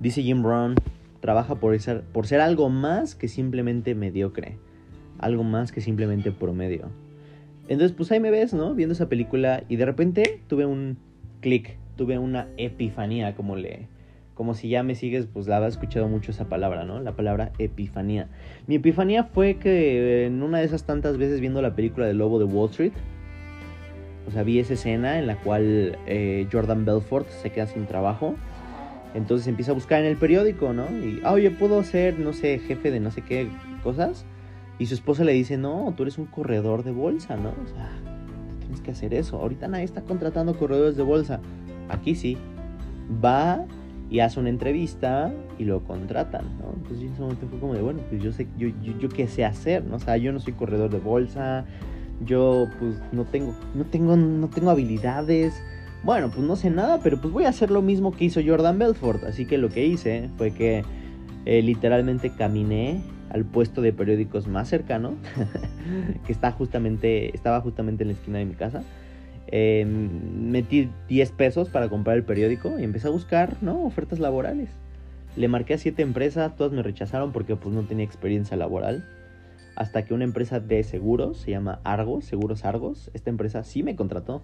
Dice Jim Brown, trabaja por ser, por ser algo más que simplemente mediocre, algo más que simplemente promedio. Entonces, pues ahí me ves, ¿no? Viendo esa película y de repente tuve un clic, tuve una epifanía, como le... Como si ya me sigues, pues la había escuchado mucho esa palabra, ¿no? La palabra epifanía. Mi epifanía fue que en una de esas tantas veces viendo la película del Lobo de Wall Street, o sea, vi esa escena en la cual eh, Jordan Belfort se queda sin trabajo. Entonces empieza a buscar en el periódico, ¿no? Y, ah, oye, puedo ser, no sé, jefe de no sé qué cosas. Y su esposa le dice, no, tú eres un corredor de bolsa, ¿no? O sea, tienes que hacer eso. Ahorita nadie está contratando corredores de bolsa. Aquí sí. Va y hace una entrevista y lo contratan, ¿no? Entonces en ese momento fue como de, bueno, pues yo sé, yo, yo, qué sé hacer, ¿no? O sea, yo no soy corredor de bolsa, yo pues no tengo, no tengo, no tengo habilidades. Bueno, pues no sé nada, pero pues voy a hacer lo mismo que hizo Jordan Belfort. Así que lo que hice fue que eh, literalmente caminé al puesto de periódicos más cercano, que está justamente, estaba justamente en la esquina de mi casa. Em, metí 10 pesos para comprar el periódico y empecé a buscar, ¿no? Ofertas laborales. Le marqué a 7 empresas, todas me rechazaron porque pues no tenía experiencia laboral. Hasta que una empresa de seguros, se llama Argos, Seguros Argos, esta empresa sí me contrató.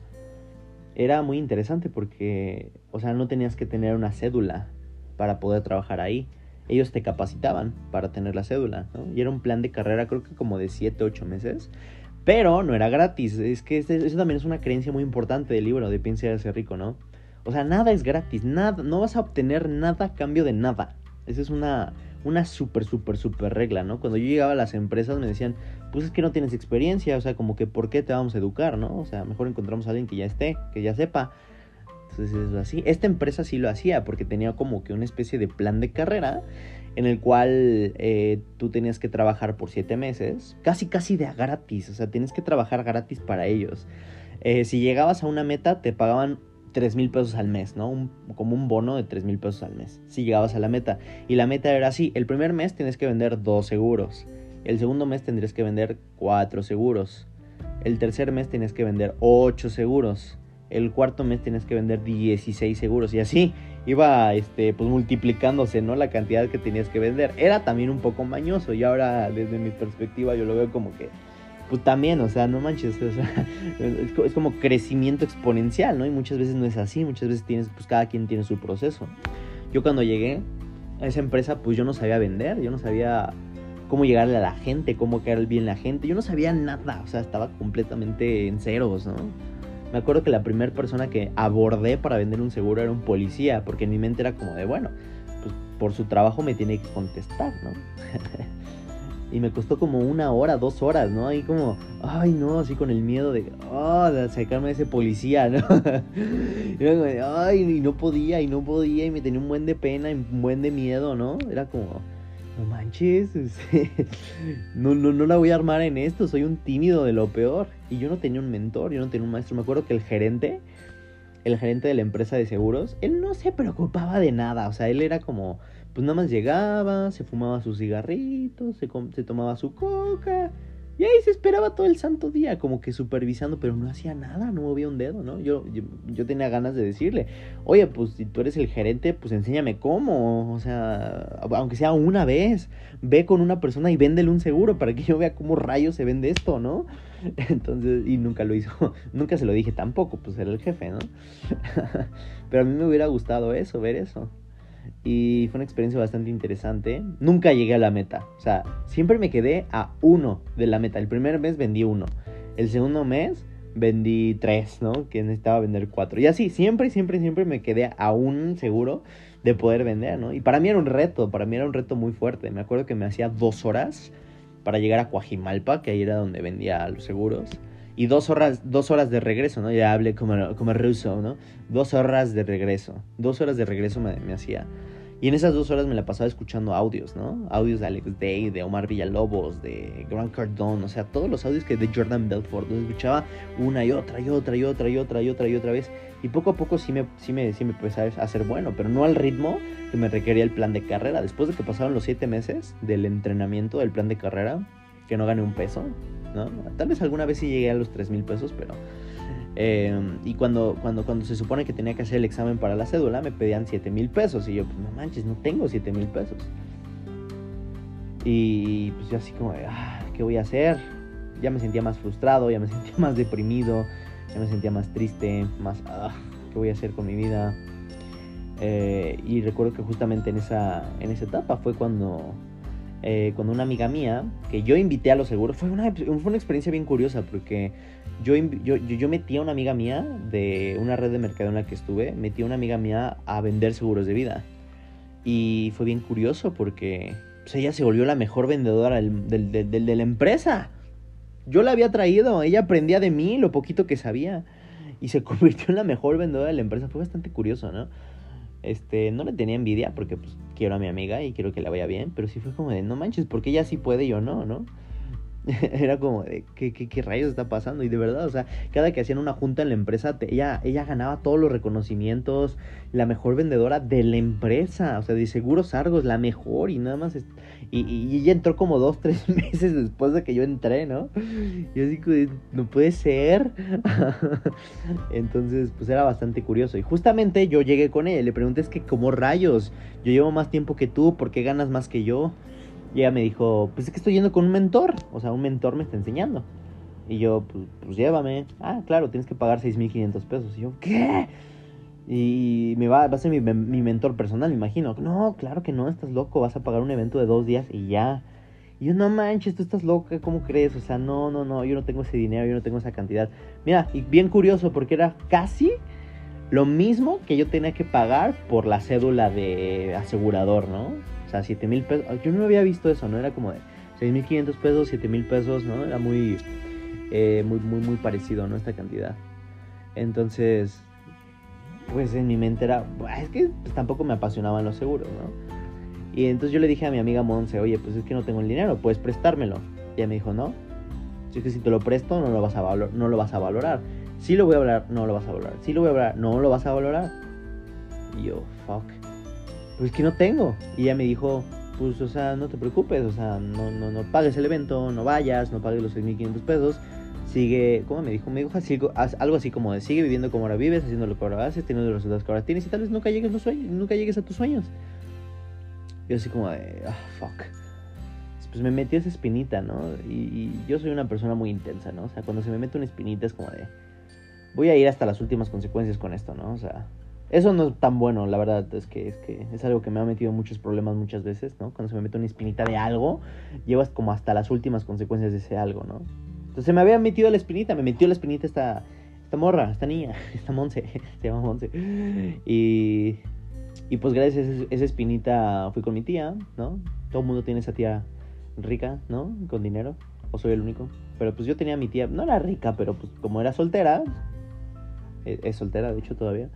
Era muy interesante porque, o sea, no tenías que tener una cédula para poder trabajar ahí ellos te capacitaban para tener la cédula, ¿no? Y era un plan de carrera creo que como de 7, 8 meses, pero no era gratis, es que eso también es una creencia muy importante del libro de Piensa y ser rico, ¿no? O sea, nada es gratis, nada, no vas a obtener nada a cambio de nada. Esa es una, una súper, súper, súper regla, ¿no? Cuando yo llegaba a las empresas me decían, pues es que no tienes experiencia, o sea, como que ¿por qué te vamos a educar, no? O sea, mejor encontramos a alguien que ya esté, que ya sepa. Entonces es así. Esta empresa sí lo hacía porque tenía como que una especie de plan de carrera en el cual eh, tú tenías que trabajar por siete meses, casi casi de gratis, o sea, tienes que trabajar gratis para ellos. Eh, si llegabas a una meta, te pagaban 3 mil pesos al mes, ¿no? como un bono de 3 mil pesos al mes, si llegabas a la meta. Y la meta era así, el primer mes tienes que vender dos seguros, el segundo mes tendrías que vender cuatro seguros, el tercer mes tienes que vender ocho seguros, el cuarto mes tienes que vender 16 seguros y así iba este pues multiplicándose no la cantidad que tenías que vender era también un poco mañoso y ahora desde mi perspectiva yo lo veo como que pues también o sea no manches es, como crecimiento exponencial no y muchas veces no es así muchas veces tienes pues cada quien tiene su proceso. Yo cuando llegué a esa empresa pues yo no sabía vender yo no sabía cómo llegarle a la gente cómo caer bien la gente yo no sabía nada o sea estaba completamente en ceros no me acuerdo que la primera persona que abordé para vender un seguro era un policía, porque en mi mente era como de, bueno, pues por su trabajo me tiene que contestar, ¿no? y me costó como una hora, dos horas, ¿no? Ahí como, ay, no, así con el miedo de, oh, de sacarme de ese policía, ¿no? y como, ay, y no podía, y no podía, y me tenía un buen de pena, y un buen de miedo, ¿no? Era como, no manches, no, no, no la voy a armar en esto, soy un tímido de lo peor. Y yo no tenía un mentor, yo no tenía un maestro. Me acuerdo que el gerente, el gerente de la empresa de seguros, él no se preocupaba de nada. O sea, él era como, pues nada más llegaba, se fumaba sus cigarritos, se, tomaba su coca y ahí se esperaba todo el santo día, como que supervisando, pero no hacía nada, no movía un dedo, ¿no? Yo, yo, tenía ganas de decirle, oye, pues si tú eres el gerente, pues enséñame cómo, o sea, aunque sea una vez, ve con una persona y véndele un seguro para que yo vea cómo rayos se vende esto, ¿no? Entonces, y nunca lo hizo, nunca se lo dije tampoco, pues era el jefe, ¿no? pero a mí me hubiera gustado eso, ver eso y fue una experiencia bastante interesante. Nunca llegué a la meta, o sea, siempre me quedé a uno de la meta. El primer mes vendí uno, el segundo mes vendí tres, ¿no? Que necesitaba vender cuatro. Y así, siempre, siempre, siempre me quedé a un seguro de poder vender, ¿no? Y para mí era un reto, para mí era un reto muy fuerte. Me acuerdo que me hacía dos horas para llegar a Coajimalpa, que ahí era donde vendía los seguros y dos horas, dos horas de regreso, ¿no? Ya hablé como, como ruso, ¿no? Dos horas de regreso. Dos horas de regreso me, me, hacía. Y en esas dos horas me la pasaba escuchando audios, ¿no? Audios de Alex Day, de Omar Villalobos, de Grant Cardone, o sea, todos los audios que de Jordan Belfort. Los escuchaba una y otra y otra y otra y otra y otra y otra vez. Y poco a poco sí me, sí me, sí me empecé a hacer bueno, pero no al ritmo que me requería el plan de carrera. Después de que pasaron los siete meses del entrenamiento del plan de carrera, que no gané un peso, ¿no? Tal vez alguna vez sí llegué a los 3 mil pesos, pero Em, y cuando, cuando, cuando se supone que tenía que hacer el examen para la cédula, me pedían 7 mil pesos. Y yo, pues no manches, no tengo 7 mil pesos. Y pues yo así como de, ah, ¿qué voy a hacer? Ya me sentía más frustrado, ya me sentía más deprimido, ya me sentía más triste, más, ah, ¿qué voy a hacer con mi vida? Eh, y recuerdo que justamente en esa, en esa etapa fue cuando, eh, cuando una amiga mía, que yo invité a los seguros, fue una, fue una experiencia bien curiosa porque yo, yo, yo, metí a una amiga mía de una red de mercado en la que estuve, metí a una amiga mía a vender seguros de vida. Y fue bien curioso porque pues, ella se volvió la mejor vendedora de la empresa. Yo la había traído, ella aprendía de mí lo poquito que sabía y se convirtió en la mejor vendedora de la empresa. Fue bastante curioso, ¿no? Este, no le tenía envidia porque pues quiero a mi amiga y quiero que la vaya bien, pero sí fue como de, no manches, porque ella sí puede y yo no, ¿no? era como de, ¿qué, ¿qué, rayos está pasando? Y de verdad, o sea, cada que hacían una junta en la empresa, ella, ella ganaba todos los reconocimientos, la mejor vendedora de la empresa, o sea, de Seguros Argos, la mejor, y nada más, y, y, ella entró como dos, tres meses después de que yo entré, ¿no? Y así que, no puede ser. Entonces, pues era bastante curioso. Y justamente yo llegué con ella, le pregunté, es que, ¿cómo rayos? Yo llevo más tiempo que tú, ¿por qué ganas más que yo? Y ella me dijo, pues es que estoy yendo con un mentor. O sea, un mentor me está enseñando. Y yo, pues, pues llévame. Ah, claro, tienes que pagar 6.500 pesos. Y yo, ¿qué? Y me va, va a ser mi, mi, mentor personal, me imagino. No, claro que no, estás loco. Vas a pagar un evento de dos días y ya. Y yo, no manches, tú estás loca, ¿cómo crees? O sea, no, no, no, yo no tengo ese dinero, yo no tengo esa cantidad. Mira, y bien curioso, porque era casi lo mismo que yo tenía que pagar por la cédula de asegurador, ¿no? sea, 7 mil pesos. Yo no había visto eso, ¿no? Era como de 6 mil 500 pesos, 7 mil pesos, ¿no? Era muy, eh, muy, muy, muy parecido, ¿no? Esta cantidad. Entonces, pues en mi mente era, es que pues, tampoco me apasionaban los seguros, ¿no? Y entonces yo le dije a mi amiga Monse, oye, pues es que no tengo el dinero, puedes prestármelo. Y ella me dijo, no, es que si te lo presto no lo vas a, no lo vas a valorar. Si lo voy a valorar, no lo vas a valorar. Si lo voy a valorar, no lo vas a valorar. Yo, fuck pues que no tengo. Y ella me dijo, pues, o sea, no te preocupes, o sea, no, no, no pagues el evento, no vayas, no pagues los 6.500 pesos. Sigue, ¿cómo me dijo? Me dijo así, algo así como de sigue viviendo como ahora vives, haciendo lo que ahora haces, teniendo los resultados que ahora tienes y tal vez nunca llegues, los sueños, nunca llegues a tus sueños. Yo así como de, ah, fuck. Pues me metió esa espinita, ¿no? Y yo soy una persona muy intensa, ¿no? O sea, cuando se me mete una espinita es como de, voy a ir hasta las últimas consecuencias con esto, ¿no? O sea, eso no es tan bueno, la verdad, es que, es que es algo que me ha metido muchos problemas muchas veces, ¿no? Cuando se me mete una espinita de algo, llevas como hasta las últimas consecuencias de ese algo, ¿no? Entonces me había metido la espinita, me metió la espinita esta, esta morra, esta niña, esta Monse, se llama Monse. Y, y pues gracias a esa espinita fui con mi tía, ¿no? Todo el mundo tiene esa tía rica, ¿no? Con dinero, o soy el único. Pero pues yo tenía a mi tía, no era rica, pero pues como era soltera, es, es soltera de hecho todavía.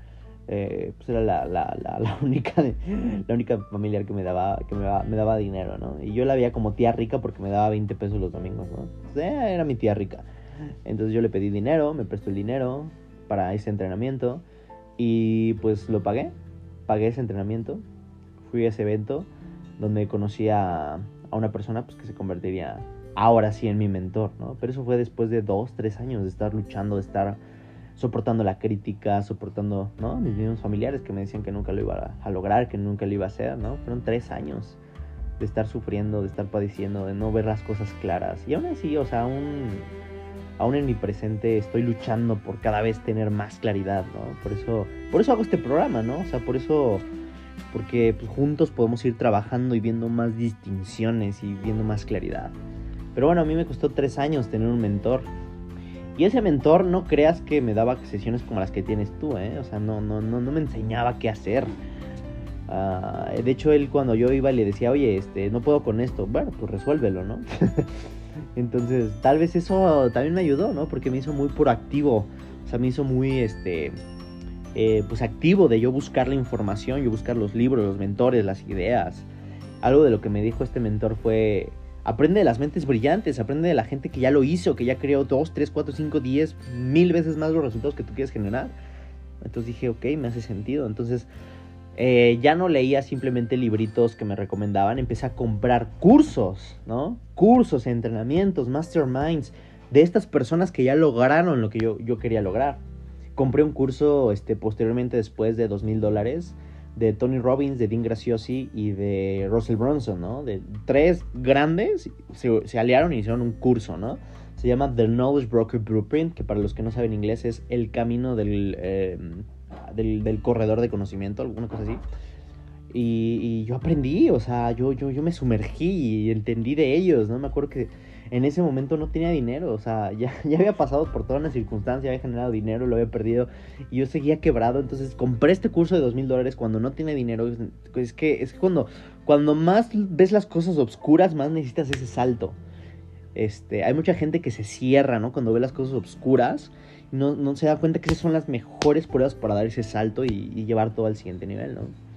Eh, pues era la, la, la, única la única familiar que me daba que me daba, me daba, dinero no y yo la veía como tía rica porque me daba 20 pesos los domingos no era mi tía rica. Entonces yo le pedí dinero me prestó el dinero para ese entrenamiento y pues lo pagué. Pagué ese entrenamiento fui a ese evento donde conocí a, a una persona pues que se convertiría ahora sí en mi mentor no pero eso fue después de dos tres años de estar luchando de estar soportando la crítica, soportando, ¿no? Mis mismos familiares que me decían que nunca lo iba a, lograr, que nunca lo iba a hacer, ¿no? Fueron tres años de estar sufriendo, de estar padeciendo, de no ver las cosas claras. Y aún así, o sea, aún, aún en mi presente estoy luchando por cada vez tener más claridad, ¿no? Por eso, por eso hago este programa, ¿no? O sea, por eso, porque pues, juntos podemos ir trabajando y viendo más distinciones y viendo más claridad. Pero bueno, a mí me costó tres años tener un mentor y ese mentor no creas que me daba sesiones como las que tienes tú, ¿eh? O sea, no, no, no, no me enseñaba qué hacer. Ah, de hecho, él cuando yo iba le decía, oye, este, no puedo con esto. Bueno, pues resuélvelo, ¿no? Entonces, tal vez eso también me ayudó, ¿no? Porque me hizo muy proactivo. O sea, me hizo muy, este, eh, pues activo de yo buscar la información, yo buscar los libros, los mentores, las ideas. Algo de lo que me dijo este mentor fue, Aprende de las mentes brillantes, aprende de la gente que ya lo hizo, que ya creó 2, 3, 4, 5, 10, mil veces más los resultados que tú quieres generar. Entonces dije, ok, me hace sentido. Entonces eh, ya no leía simplemente libritos que me recomendaban, empecé a comprar cursos, ¿no? Cursos, entrenamientos, masterminds de estas personas que ya lograron lo que yo, yo quería lograr. compré un curso este, posteriormente después de dos mil dólares de Tony Robbins, de Dean Graciosi y de Russell Bronson, ¿no? De tres grandes se, se aliaron y hicieron un curso, ¿no? Se llama The Knowledge Broker Blueprint, que para los que no saben inglés es el camino del, eh, del, del, corredor de conocimiento, alguna cosa así. Y, yo aprendí, o sea, yo, yo, yo me sumergí y entendí de ellos, ¿no? Me acuerdo que en ese momento no tenía dinero, o sea, ya, ya había pasado por toda una circunstancia, había generado dinero, lo había perdido y yo seguía quebrado, entonces compré este curso de dos mil dólares cuando no tiene dinero, es que, es que cuando, cuando más ves las cosas oscuras, más necesitas ese salto. Este, hay mucha gente que se cierra, ¿no? Cuando ve las cosas oscuras, no, no se da cuenta que esas son las mejores pruebas para dar ese salto y, y llevar todo al siguiente nivel, ¿no?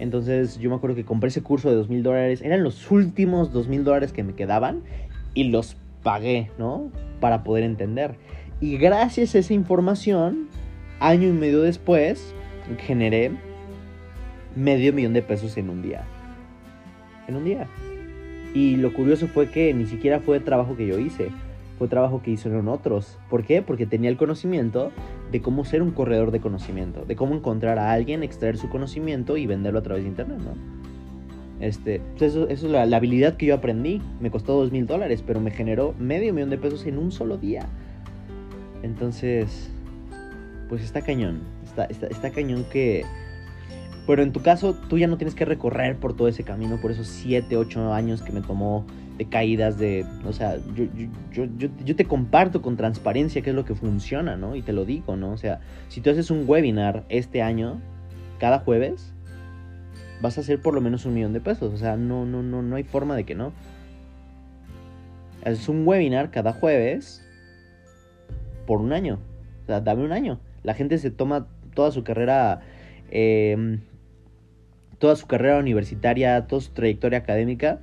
Entonces yo me acuerdo que compré ese curso de dos mil dólares. Eran los últimos dos mil dólares que me quedaban y los pagué, ¿no? Para poder entender. Y gracias a esa información, año y medio después, generé medio millón de pesos en un día. En un día. Y lo curioso fue que ni siquiera fue trabajo que yo hice, fue trabajo que hicieron otros. ¿Por qué? Porque tenía el conocimiento de cómo ser un corredor de conocimiento, de cómo encontrar a alguien, extraer su conocimiento y venderlo a través de internet, ¿no? Este, pues eso, es la, la, habilidad que yo aprendí. Me costó dos mil dólares, pero me generó medio millón de pesos en un solo día. Entonces, pues está cañón. Está, está, está cañón que... Pero en tu caso, tú ya no tienes que recorrer por todo ese camino, por esos 7, 8 años que me tomó de caídas, de... O sea, yo, yo, yo, yo, te comparto con transparencia qué es lo que funciona, ¿no? Y te lo digo, ¿no? O sea, si tú haces un webinar este año, cada jueves, vas a hacer por lo menos un millón de pesos. O sea, no, no, no, no hay forma de que no. Es un webinar cada jueves por un año. O sea, dame un año. La gente se toma toda su carrera, eh, toda su carrera universitaria, toda su trayectoria académica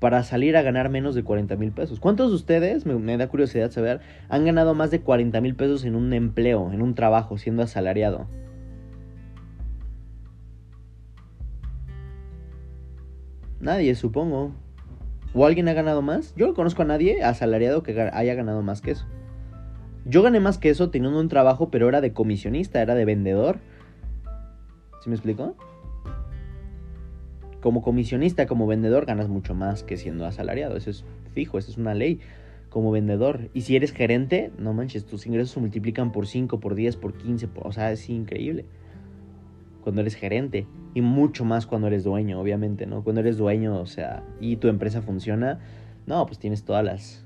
para salir a ganar menos de 40 mil pesos. ¿Cuántos de ustedes, me, da curiosidad saber, han ganado más de 40 mil pesos en un empleo, en un trabajo, siendo asalariado? Nadie, supongo. ¿O alguien ha ganado más? Yo no conozco a nadie asalariado que haya ganado más que eso. Yo gané más que eso teniendo un trabajo, pero era de comisionista, era de vendedor. ¿Sí me explico? Como comisionista, como vendedor, ganas mucho más que siendo asalariado. Eso es fijo, eso es una ley. Como vendedor. Y si eres gerente, no manches, tus ingresos se multiplican por 5, por 10, por 15. Por... O sea, es increíble. Cuando eres gerente y mucho más cuando eres dueño, obviamente, ¿no? Cuando eres dueño, o sea, y tu empresa funciona, no, pues tienes todas las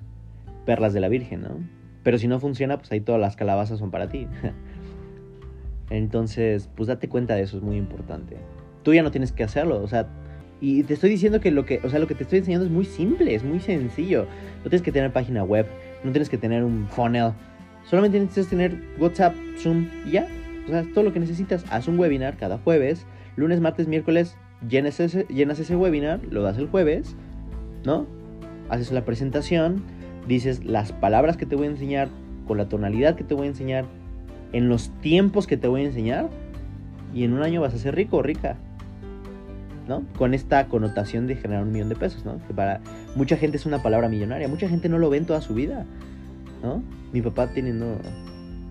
perlas de la Virgen, ¿no? Pero si no funciona, pues ahí todas las calabazas son para ti. Entonces, pues date cuenta de eso, es muy importante. Tú ya no tienes que hacerlo, o sea, y te estoy diciendo que lo que, o sea, lo que te estoy enseñando es muy simple, es muy sencillo. No tienes que tener página web, no tienes que tener un funnel, solamente necesitas tener WhatsApp, Zoom y ya. O sea, todo lo que necesitas. Haz un webinar cada jueves lunes, martes, miércoles, llenas ese, llenas ese webinar, lo das el jueves, ¿no? Haces la presentación, dices las palabras que te voy a enseñar, con la tonalidad que te voy a enseñar, en los tiempos que te voy a enseñar, y en un año vas a ser rico o rica, ¿no? Con esta connotación de generar un millón de pesos, ¿no? Que para mucha gente es una palabra millonaria, mucha gente no lo ve en toda su vida, ¿no? Mi papá teniendo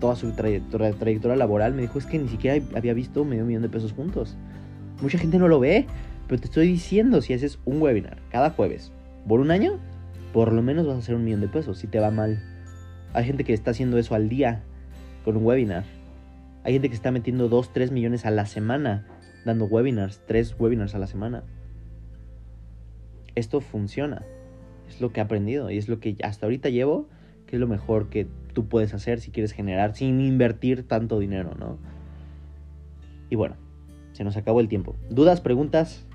toda su trayectoria, laboral me dijo, es que ni siquiera había visto medio millón de pesos juntos. Mucha gente no lo ve, pero te estoy diciendo, si haces un webinar cada jueves por un año, por lo menos vas a hacer un millón de pesos si te va mal. Hay gente que está haciendo eso al día con un webinar. Hay gente que está metiendo 2, 3 millones a la semana dando webinars, 3 webinars a la semana. Esto funciona. Es lo que he aprendido y es lo que hasta ahorita llevo, que es lo mejor que tú puedes hacer si quieres generar sin invertir tanto dinero, ¿no? Y bueno, se nos acabó el tiempo. ¿Dudas, preguntas?